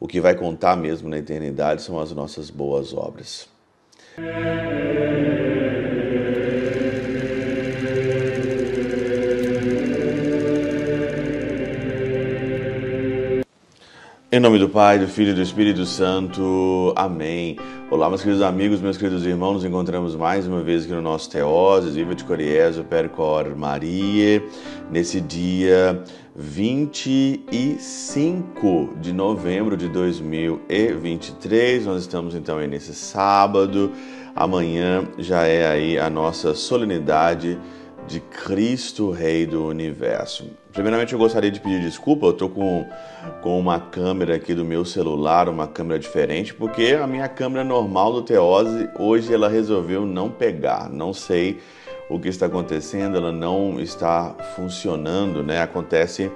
o que vai contar mesmo na eternidade são as nossas boas obras. Em nome do Pai, do Filho e do Espírito Santo. Amém. Olá, meus queridos amigos, meus queridos irmãos, nos encontramos mais uma vez aqui no nosso Teoses, Viva de Coriezo, Percor Maria, nesse dia 25 de novembro de 2023. Nós estamos então aí nesse sábado. Amanhã já é aí a nossa solenidade de Cristo, Rei do Universo. Primeiramente, eu gostaria de pedir desculpa, eu estou com, com uma câmera aqui do meu celular, uma câmera diferente, porque a minha câmera normal do Teose, hoje ela resolveu não pegar. Não sei o que está acontecendo, ela não está funcionando, né? Acontece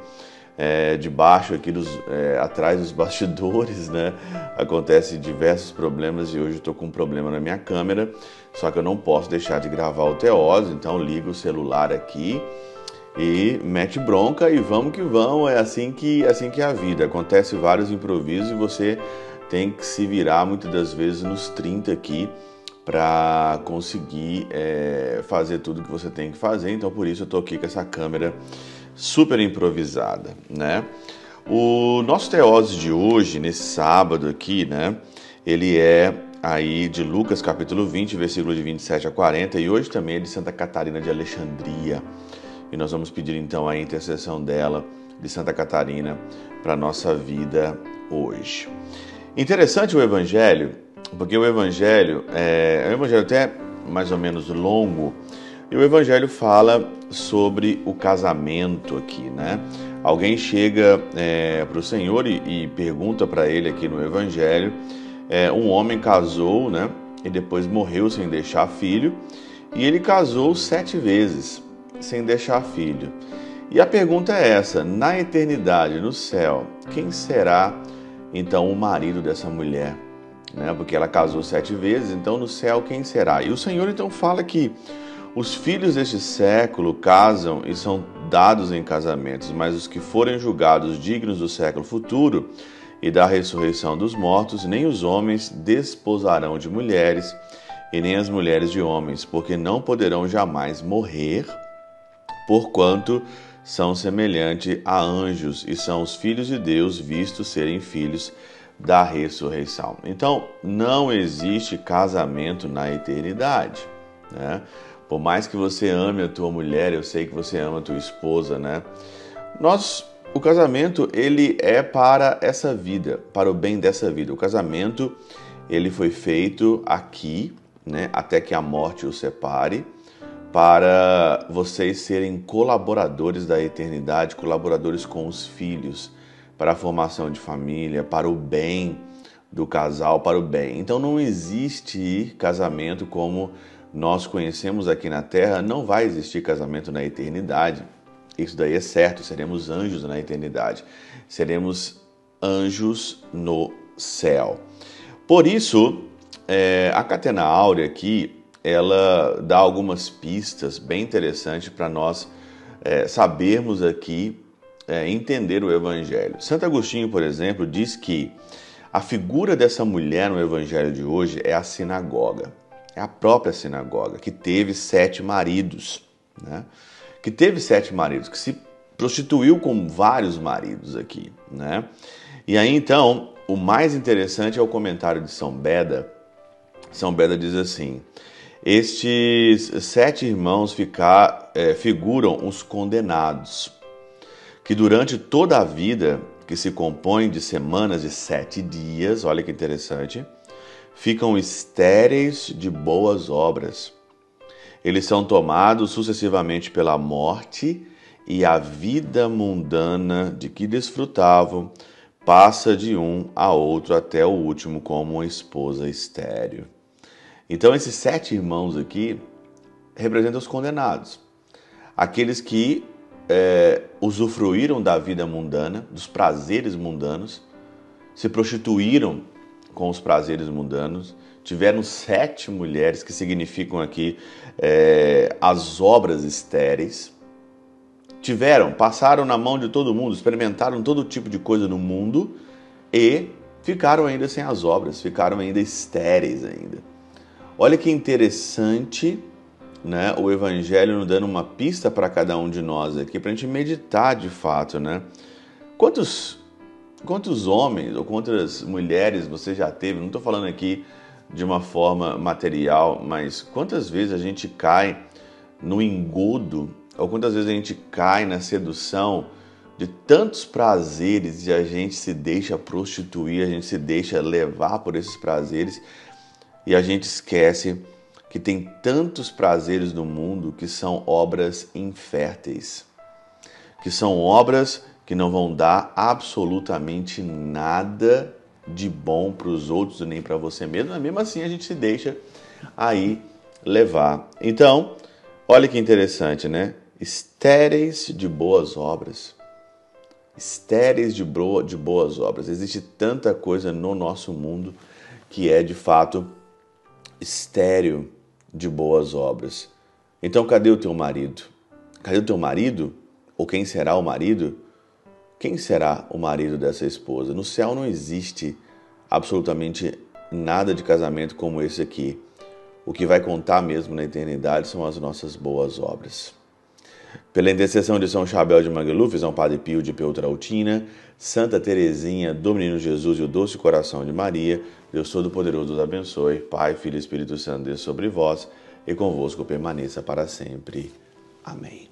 é, debaixo aqui dos, é, atrás dos bastidores, né? Acontece diversos problemas e hoje estou com um problema na minha câmera, só que eu não posso deixar de gravar o Teose, então ligo o celular aqui e mete bronca e vamos que vamos, é assim que assim que é a vida. Acontece vários improvisos e você tem que se virar muitas das vezes nos 30 aqui para conseguir é, fazer tudo que você tem que fazer. Então por isso eu estou aqui com essa câmera super improvisada, né? O nosso teose de hoje, nesse sábado aqui, né? Ele é aí de Lucas capítulo 20, versículo de 27 a 40, e hoje também é de Santa Catarina de Alexandria. E nós vamos pedir então a intercessão dela, de Santa Catarina, para a nossa vida hoje. Interessante o Evangelho, porque o Evangelho é, é um Evangelho até mais ou menos longo, e o Evangelho fala sobre o casamento aqui, né? Alguém chega é, para o Senhor e, e pergunta para ele aqui no Evangelho: é, um homem casou, né? E depois morreu sem deixar filho, e ele casou sete vezes sem deixar filho. E a pergunta é essa: na eternidade, no céu, quem será então o marido dessa mulher? Né? Porque ela casou sete vezes, então no céu quem será? E o Senhor então fala que os filhos deste século casam e são dados em casamentos, mas os que forem julgados dignos do século futuro e da ressurreição dos mortos, nem os homens desposarão de mulheres, e nem as mulheres de homens, porque não poderão jamais morrer, porquanto são semelhantes a anjos e são os filhos de Deus vistos serem filhos da ressurreição. Então, não existe casamento na eternidade, né? Por mais que você ame a tua mulher, eu sei que você ama a tua esposa, né? Nós, o casamento, ele é para essa vida, para o bem dessa vida. O casamento, ele foi feito aqui, né, até que a morte o separe, para vocês serem colaboradores da eternidade, colaboradores com os filhos, para a formação de família, para o bem do casal, para o bem. Então não existe casamento como nós conhecemos aqui na Terra, não vai existir casamento na eternidade. Isso daí é certo, seremos anjos na eternidade. Seremos anjos no céu. Por isso, é, a Catena Áurea aqui, ela dá algumas pistas bem interessantes para nós é, sabermos aqui é, entender o Evangelho. Santo Agostinho, por exemplo, diz que a figura dessa mulher no Evangelho de hoje é a sinagoga é a própria sinagoga, que teve sete maridos, né? que teve sete maridos, que se prostituiu com vários maridos aqui. Né? E aí então, o mais interessante é o comentário de São Beda. São Beda diz assim: Estes sete irmãos ficar, é, figuram os condenados, que durante toda a vida, que se compõe de semanas de sete dias, olha que interessante, ficam estéreis de boas obras. Eles são tomados sucessivamente pela morte e a vida mundana de que desfrutavam passa de um a outro até o último como uma esposa estéreo. Então esses sete irmãos aqui representam os condenados, aqueles que é, usufruíram da vida mundana, dos prazeres mundanos, se prostituíram com os prazeres mundanos. Tiveram sete mulheres, que significam aqui é, as obras estéreis. Tiveram, passaram na mão de todo mundo, experimentaram todo tipo de coisa no mundo e ficaram ainda sem as obras, ficaram ainda estéreis ainda. Olha que interessante, né? O Evangelho nos dando uma pista para cada um de nós aqui, para a gente meditar de fato, né? Quantos, quantos homens ou quantas mulheres você já teve? Não estou falando aqui de uma forma material, mas quantas vezes a gente cai no engodo, ou quantas vezes a gente cai na sedução de tantos prazeres e a gente se deixa prostituir, a gente se deixa levar por esses prazeres e a gente esquece que tem tantos prazeres no mundo que são obras inférteis, que são obras que não vão dar absolutamente nada de bom para os outros nem para você mesmo, mas mesmo assim a gente se deixa aí levar. Então, olha que interessante, né? Estéreis de boas obras. Estéreis de, boa, de boas obras. Existe tanta coisa no nosso mundo que é de fato estéreo de boas obras. Então, cadê o teu marido? Cadê o teu marido? Ou quem será o marido? Quem será o marido dessa esposa? No céu não existe absolutamente nada de casamento como esse aqui. O que vai contar mesmo na eternidade são as nossas boas obras. Pela intercessão de São Chabel de Mangluf, São Padre Pio de Peutrautina, Santa Teresinha, do Menino Jesus e o Doce Coração de Maria, Deus Todo-Poderoso os abençoe, Pai, Filho e Espírito Santo, Deus sobre vós e convosco permaneça para sempre. Amém.